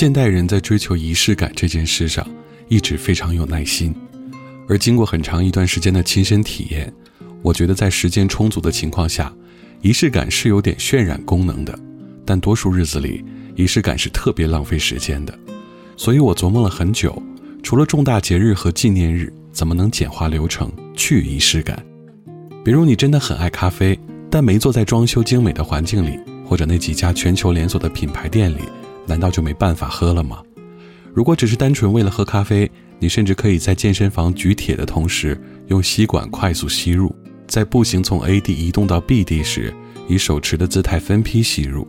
现代人在追求仪式感这件事上，一直非常有耐心，而经过很长一段时间的亲身体验，我觉得在时间充足的情况下，仪式感是有点渲染功能的，但多数日子里，仪式感是特别浪费时间的。所以我琢磨了很久，除了重大节日和纪念日，怎么能简化流程，去仪式感？比如你真的很爱咖啡，但没坐在装修精美的环境里，或者那几家全球连锁的品牌店里。难道就没办法喝了吗？如果只是单纯为了喝咖啡，你甚至可以在健身房举铁的同时，用吸管快速吸入；在步行从 A 地移动到 B 地时，以手持的姿态分批吸入。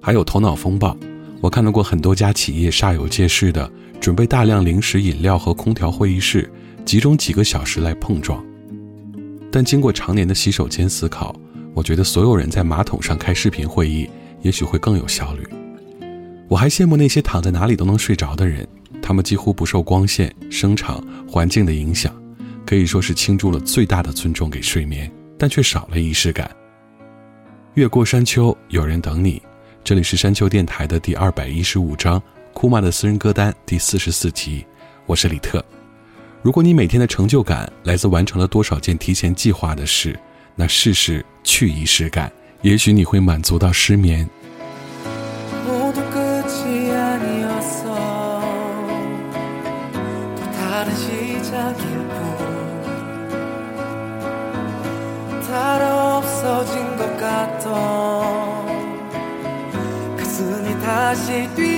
还有头脑风暴，我看到过很多家企业煞有介事的准备大量零食饮料和空调会议室，集中几个小时来碰撞。但经过常年的洗手间思考，我觉得所有人在马桶上开视频会议，也许会更有效率。我还羡慕那些躺在哪里都能睡着的人，他们几乎不受光线、声场、环境的影响，可以说是倾注了最大的尊重给睡眠，但却少了仪式感。越过山丘，有人等你。这里是山丘电台的第二百一十五章，库玛的私人歌单第四十四集。我是李特。如果你每天的成就感来自完成了多少件提前计划的事，那试试去仪式感，也许你会满足到失眠。aceito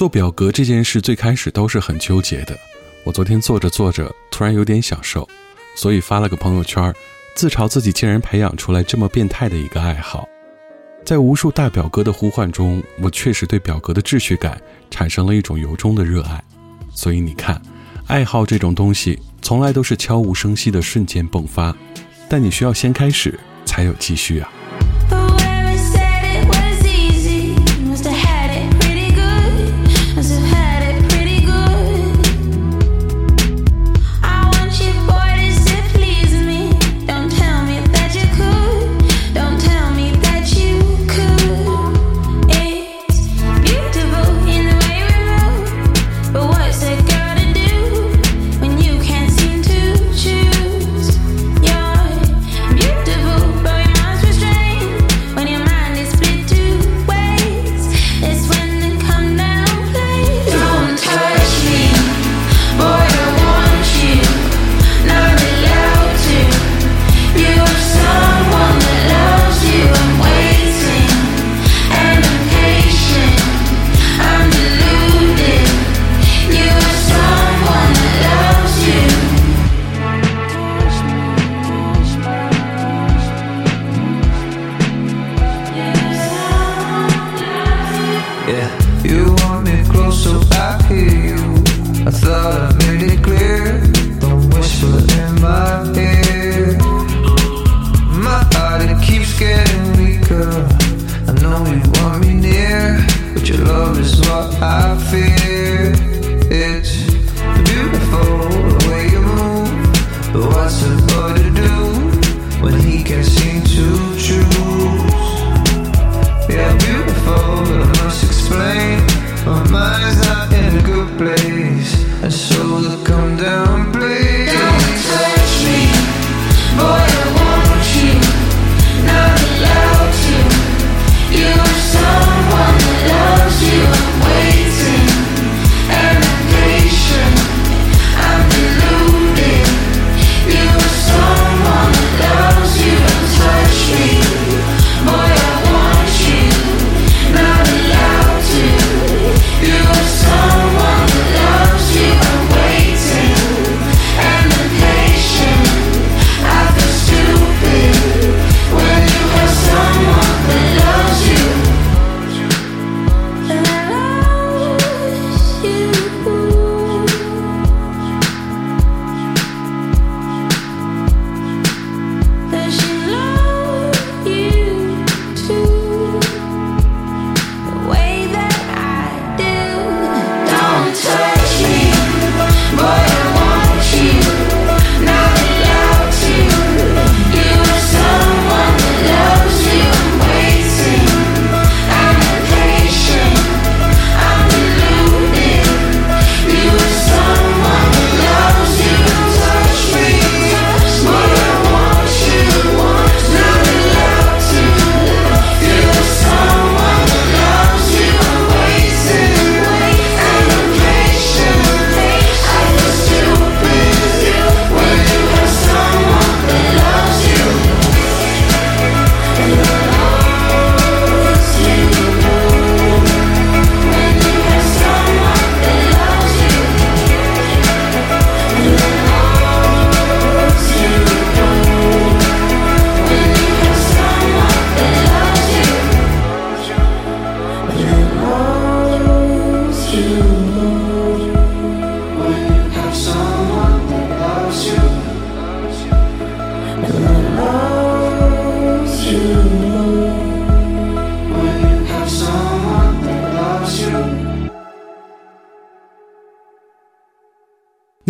做表格这件事最开始都是很纠结的。我昨天做着做着，突然有点享受，所以发了个朋友圈，自嘲自己竟然培养出来这么变态的一个爱好。在无数大表哥的呼唤中，我确实对表格的秩序感产生了一种由衷的热爱。所以你看，爱好这种东西，从来都是悄无声息的瞬间迸发，但你需要先开始，才有继续啊。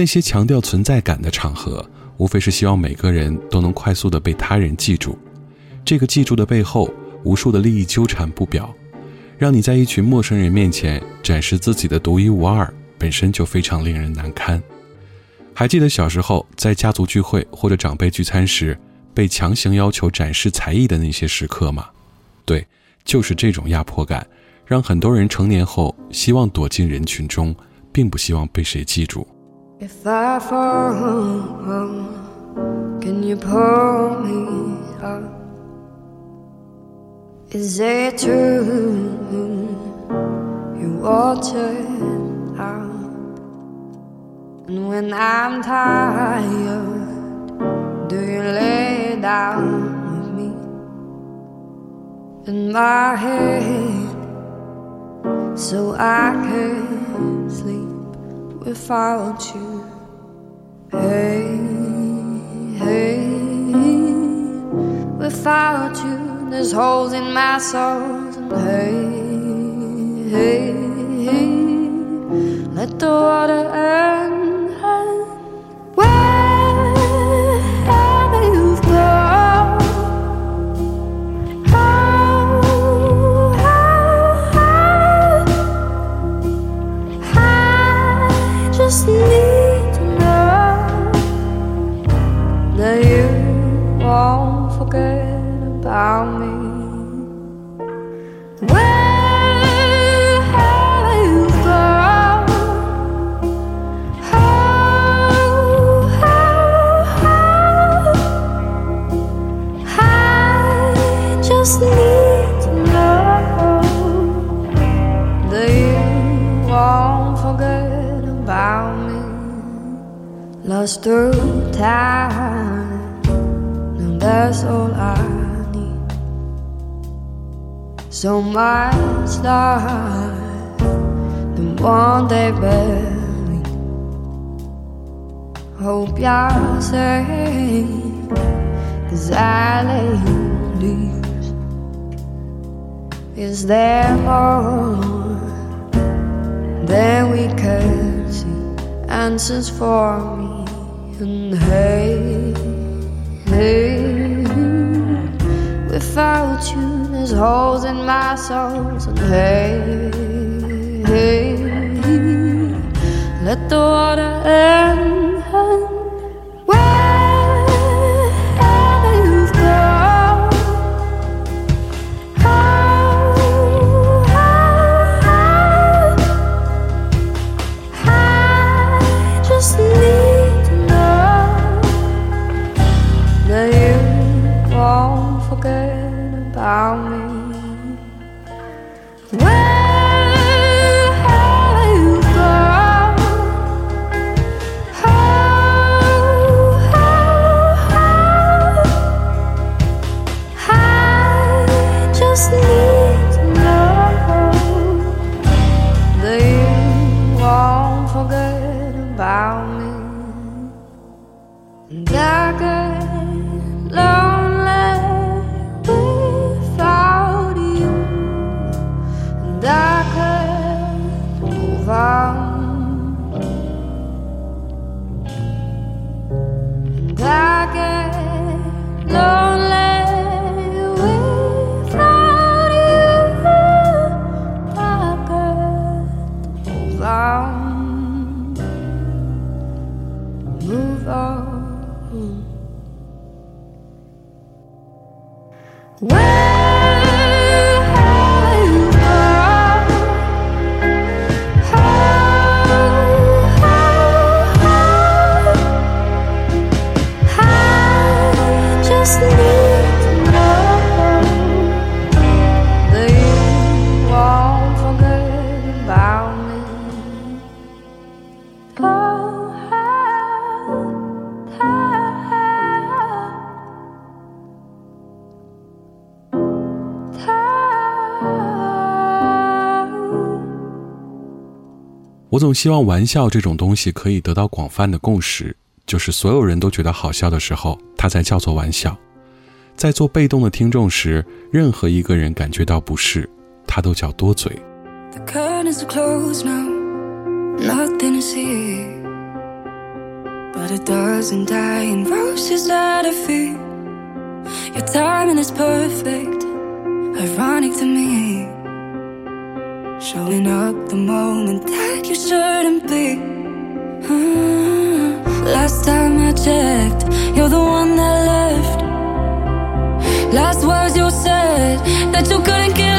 那些强调存在感的场合，无非是希望每个人都能快速的被他人记住。这个记住的背后，无数的利益纠缠不表，让你在一群陌生人面前展示自己的独一无二，本身就非常令人难堪。还记得小时候在家族聚会或者长辈聚餐时，被强行要求展示才艺的那些时刻吗？对，就是这种压迫感。让很多人成年后希望躲进人群中，并不希望被谁记住。If I fall, can you pull me up? Is it true you water out? And when I'm tired, do you lay down with me in my head so I can sleep without you? Hey, hey, without you, there's holes in my soul. And hey, hey, hey, let the water end. Soul, and hey, hey, let the water end. Whoa! 总希望玩笑这种东西可以得到广泛的共识，就是所有人都觉得好笑的时候，它才叫做玩笑；在做被动的听众时，任何一个人感觉到不适，他都叫多嘴。The curtains are closed now, nothing to see. But a dozen dying roses at our feet. Your timing is perfect, ironic to me. Showing up the moment that you shouldn't be. Ah, last time I checked, you're the one that left. Last words you said that you couldn't care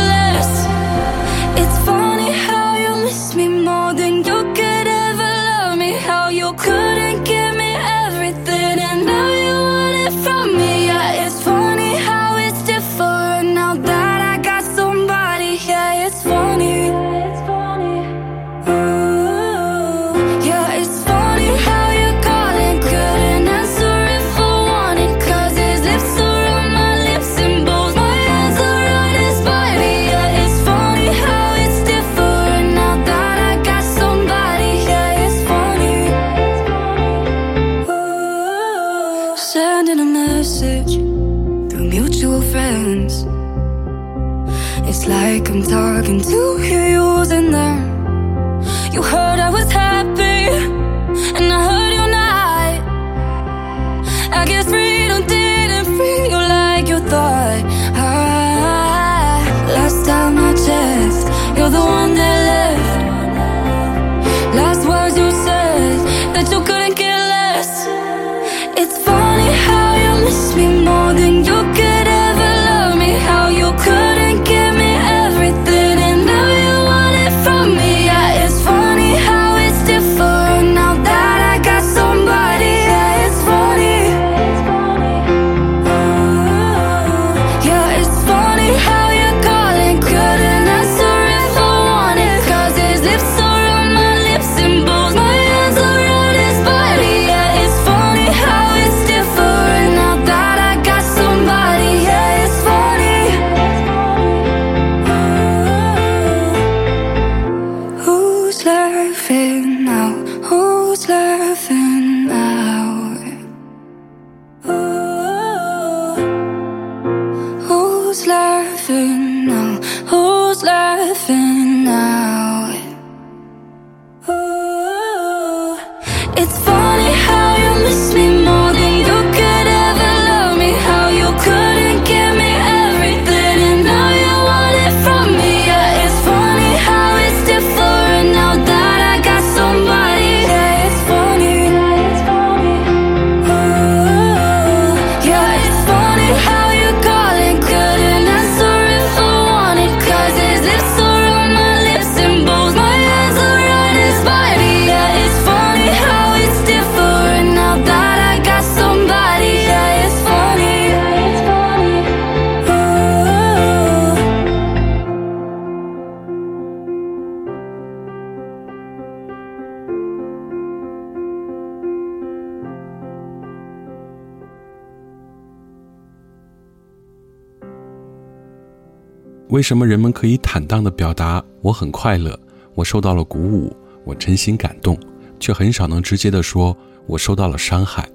为什么人们可以坦荡地表达我很快乐，我受到了鼓舞，我真心感动，却很少能直接地说我受到了伤害？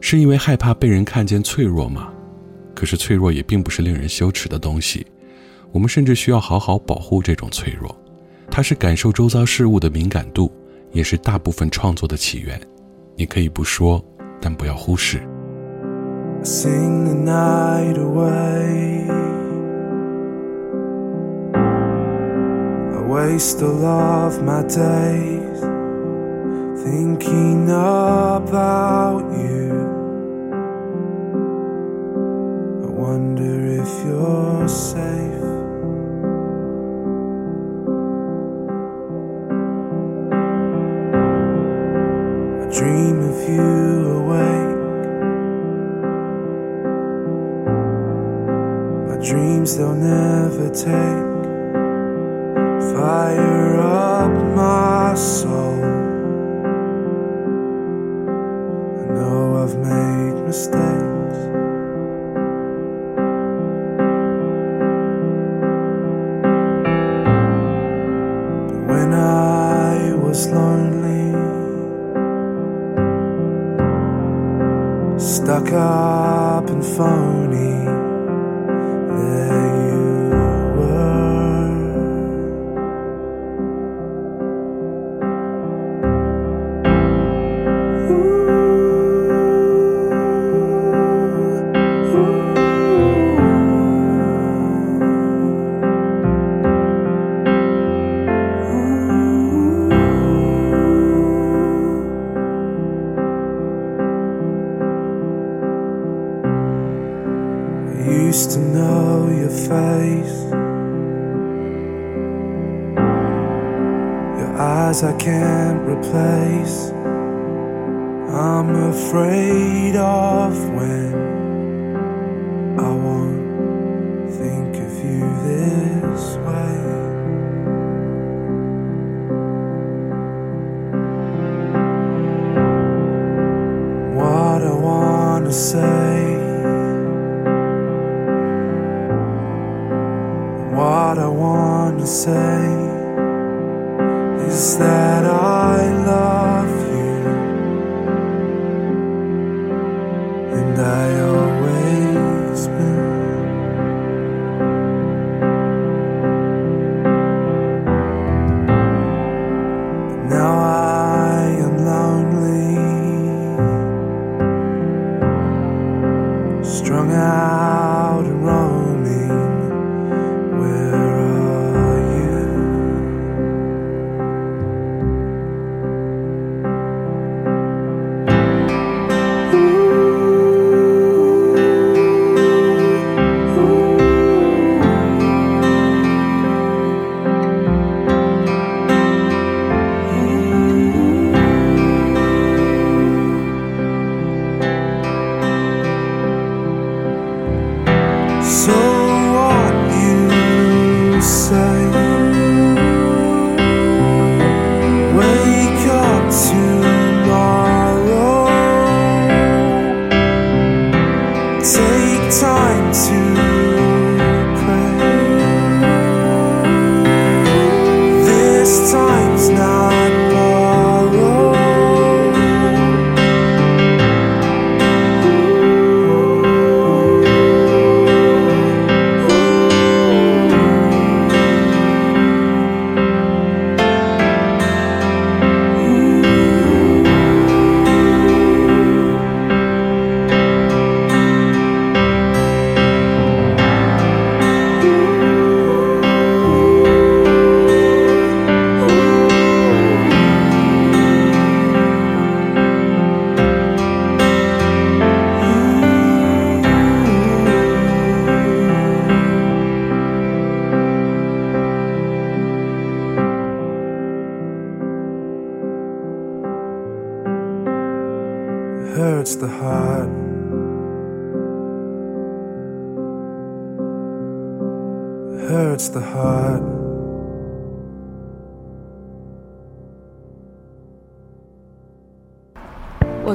是因为害怕被人看见脆弱吗？可是脆弱也并不是令人羞耻的东西，我们甚至需要好好保护这种脆弱。它是感受周遭事物的敏感度，也是大部分创作的起源。你可以不说，但不要忽视。Waste all of my days thinking about you. I wonder if you're safe. I dream of you awake. My dreams they'll never take fire up my soul. I know I've made mistakes. But when I was lonely, stuck up and phony. I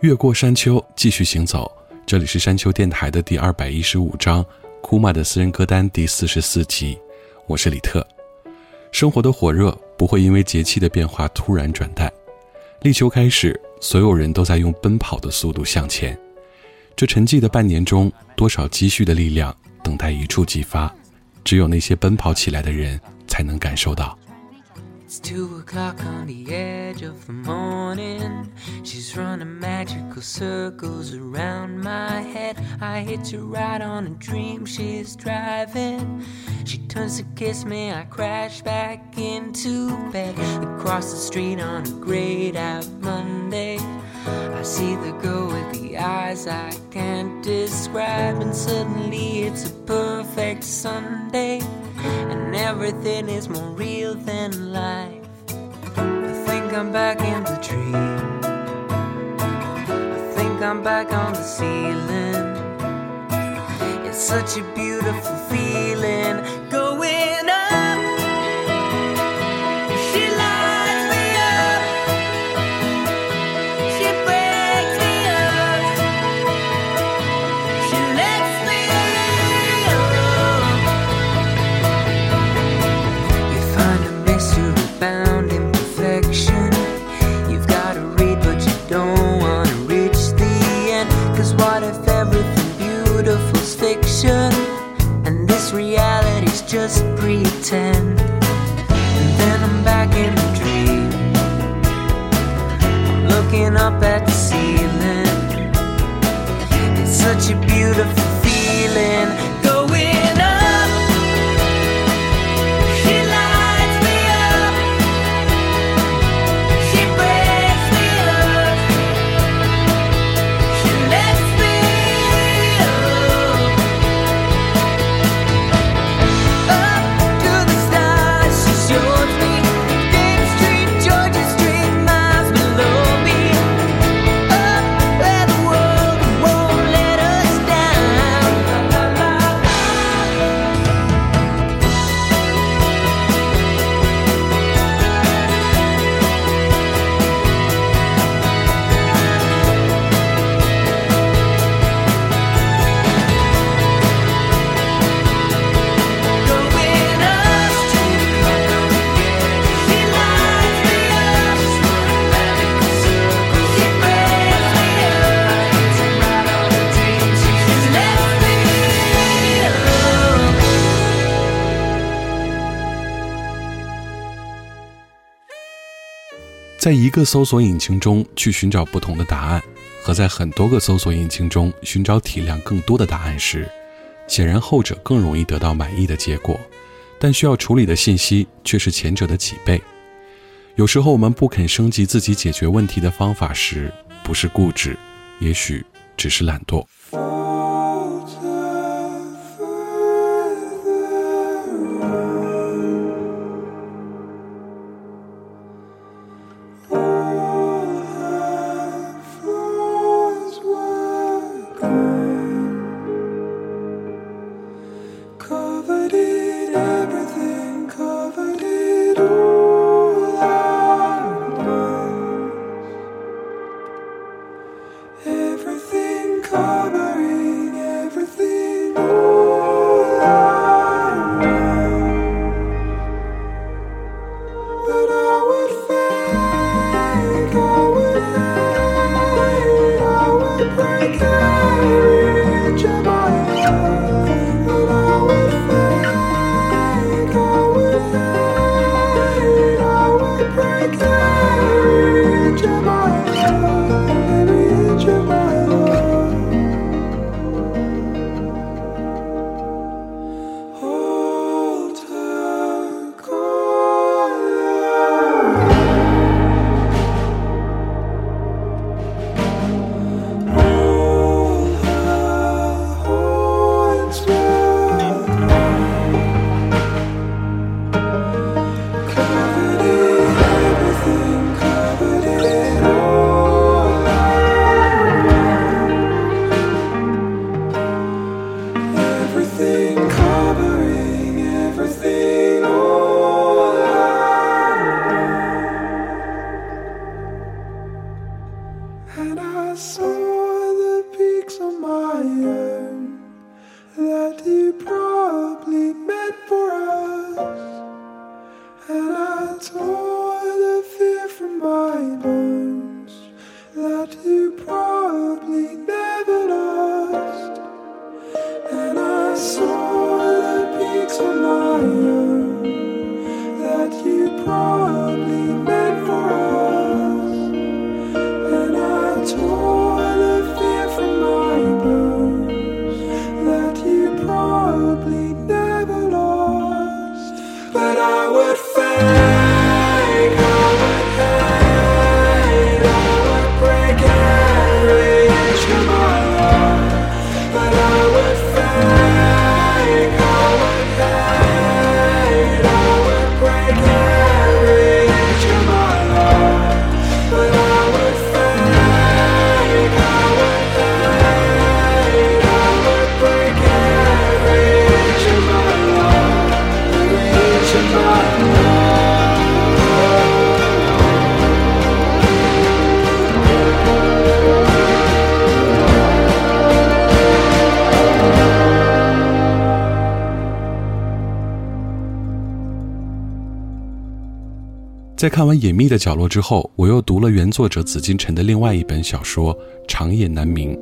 越过山丘，继续行走。这里是山丘电台的第二百一十五章，库玛的私人歌单第四十四集。我是李特。生活的火热不会因为节气的变化突然转淡。立秋开始，所有人都在用奔跑的速度向前。这沉寂的半年中，多少积蓄的力量等待一触即发。只有那些奔跑起来的人，才能感受到。It's two o'clock on the edge of the morning. She's running magical circles around my head. I hitch a ride on a dream she's driving. She turns to kiss me, I crash back into bed. Across the street on a grayed out Monday. I see the girl with the eyes I can't describe, and suddenly it's a perfect Sunday, and everything is more real than life. I think I'm back in the dream. I think I'm back on the ceiling. It's such a beautiful feeling 在一个搜索引擎中去寻找不同的答案，和在很多个搜索引擎中寻找体量更多的答案时，显然后者更容易得到满意的结果，但需要处理的信息却是前者的几倍。有时候我们不肯升级自己解决问题的方法时，不是固执，也许只是懒惰。在看完《隐秘的角落》之后，我又读了原作者紫金陈的另外一本小说《长夜难明》。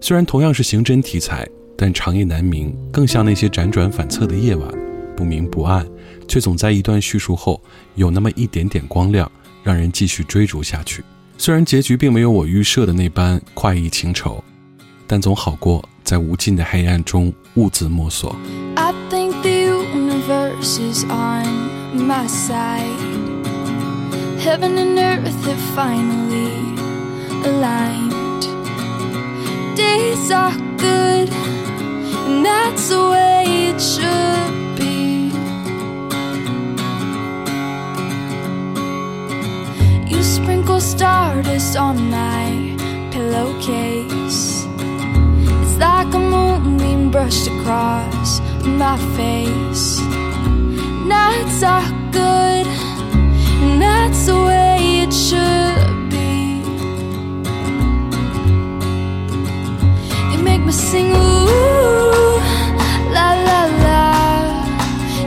虽然同样是刑侦题材，但《长夜难明》更像那些辗转反侧的夜晚，不明不暗，却总在一段叙述后有那么一点点光亮，让人继续追逐下去。虽然结局并没有我预设的那般快意情仇，但总好过在无尽的黑暗中兀自摸索。I think the universe is on my side. Heaven and earth have finally aligned. Days are good, and that's the way it should be. You sprinkle stardust on my pillowcase. It's like a moonbeam brushed across my face. Nights are good that's the way it should be. You make me sing ooh, la la la.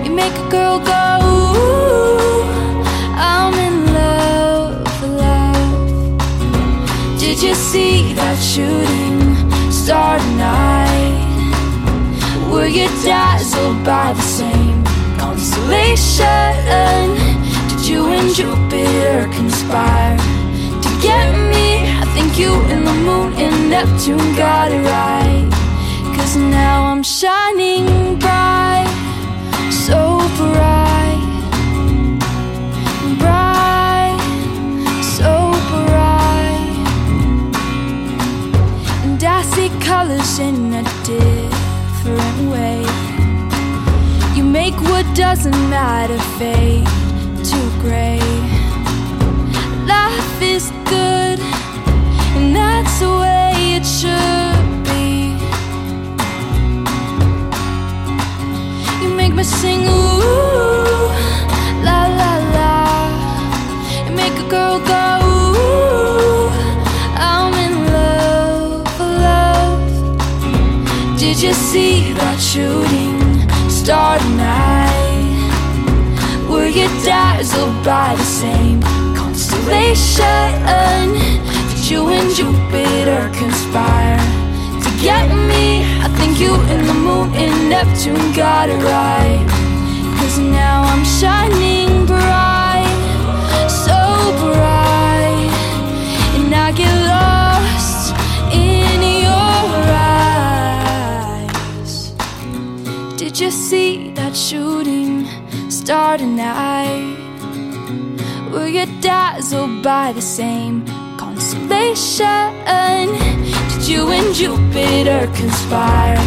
You make a girl go ooh, I'm in love, love. Did you see that shooting star tonight? Were you dazzled by the same constellation? You and Jupiter conspire to get me. I think you and the moon and Neptune got it right. Cause now I'm shining bright, so bright, bright, so bright. And I see colors in a different way. You make what doesn't matter fade gray. Life is good, and that's the way it should be. You make me sing ooh, la la la. You make a girl go ooh, I'm in love, love. Did you see that shooting star tonight? Were you dazzled by the same constellation? Did you and Jupiter conspire to get me? I think you and the moon and Neptune got it right. Cause now I'm shining bright, so bright, and I get lost in your eyes. Did you see that shooting? Star tonight? Were you dazzled by the same constellation? Did you and Jupiter conspire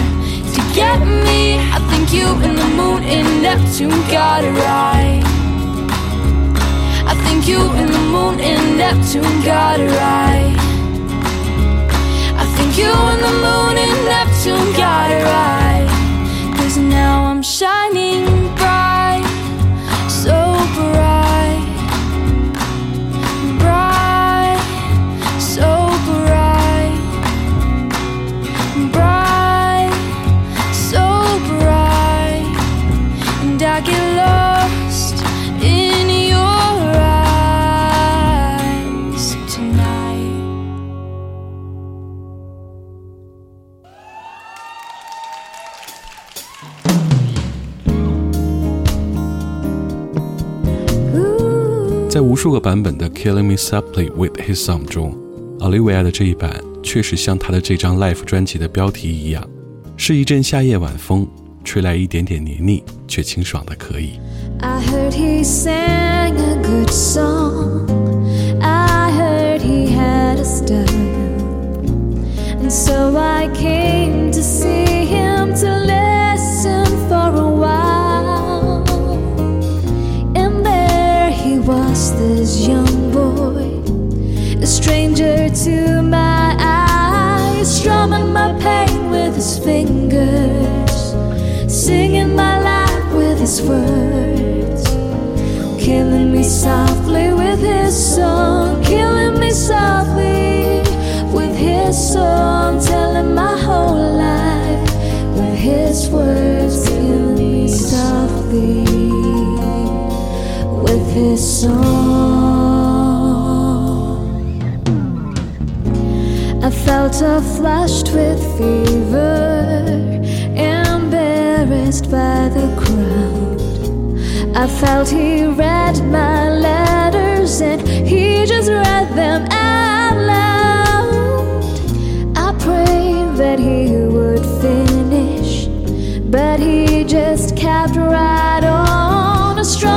to get me? I think you and the moon and Neptune got it right. I think you and the moon and Neptune got it right. I think you and the moon and Neptune got it right. Cause now I'm shining 在无数个版本的《Killing Me Softly with His Song》中，Olivia 的这一版确实像她的这张 Life 专辑的标题一样，是一阵夏夜晚风，吹来一点点黏腻却清爽的可以。I heard he sang a good song. I heard he had a style. And so I came to see him to was, this young boy, a stranger to my eyes, strumming my pain with his fingers, singing my life with his words, killing me softly with his song, killing me softly with his song, telling my whole life with his words, killing me softly his song. I felt I flushed with fever, embarrassed by the crowd. I felt he read my letters and he just read them out loud. I prayed that he would finish, but he just kept right on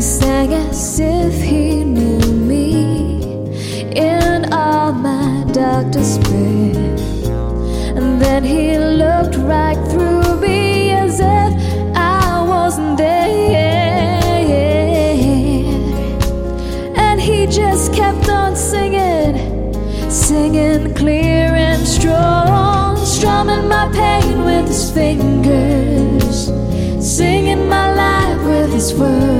He sang as if he knew me in all my dark despair. And then he looked right through me as if I wasn't there. And he just kept on singing, singing clear and strong, strumming my pain with his fingers, singing my life with his words,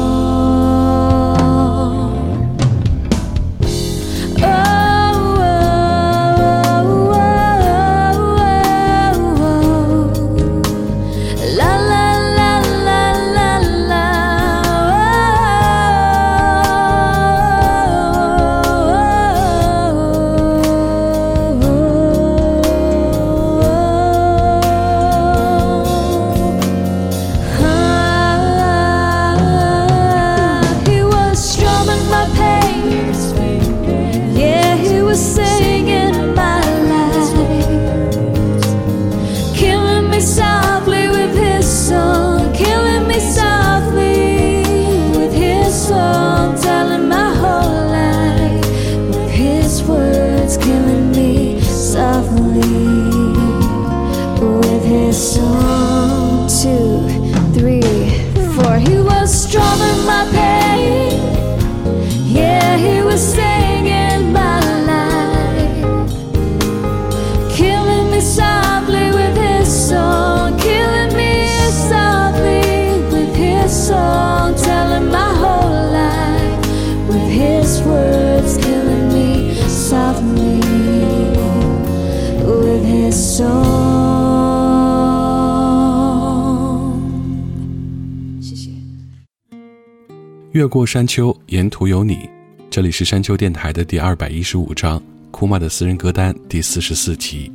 越过山丘，沿途有你。这里是山丘电台的第二百一十五章，库玛的私人歌单第四十四集。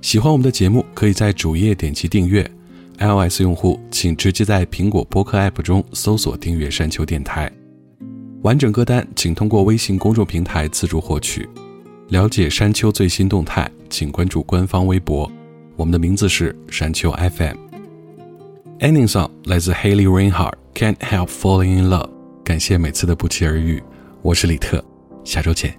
喜欢我们的节目，可以在主页点击订阅。iOS 用户请直接在苹果播客 App 中搜索订阅山丘电台。完整歌单请通过微信公众平台自助获取。了解山丘最新动态，请关注官方微博，我们的名字是山丘 FM。Ending song 来自 Haley Reinhardt，《Can't Help Falling in Love》。感谢每次的不期而遇，我是李特，下周见。